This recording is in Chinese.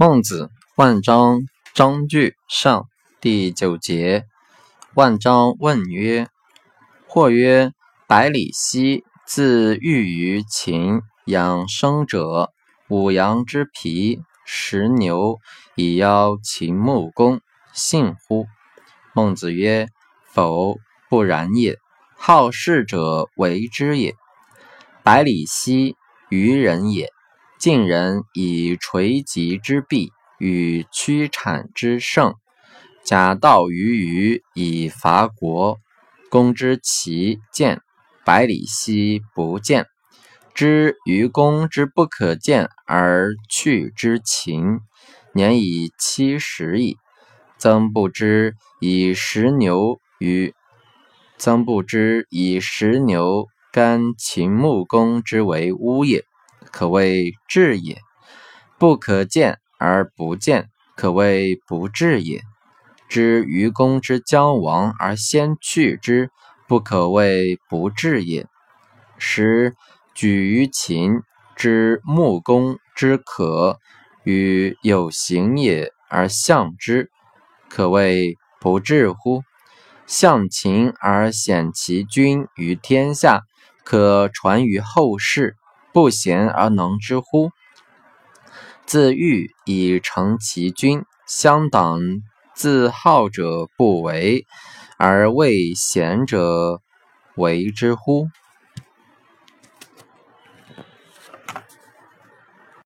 孟子，万章，章句上第九节。万章问曰：“或曰，百里奚自寓于秦，养生者，五羊之皮，食牛，以邀秦穆公，信乎？”孟子曰：“否，不然也。好事者为之也。百里奚，愚人也。”晋人以垂棘之璧与屈产之盛，假道于虞以伐国。公之其见，百里奚不见；知愚公之不可见而去之秦，年已七十矣。曾不知以食牛于曾不知以食牛干秦穆公之为乌也。可谓智也，不可见而不见，可谓不智也。知愚公之将亡而先去之，不可谓不智也。使举于秦之穆公之可与有行也而相之，可谓不智乎？向秦而显其君于天下，可传于后世。不贤而能之乎？自欲以成其君，乡党自好者不为，而为贤者为之乎？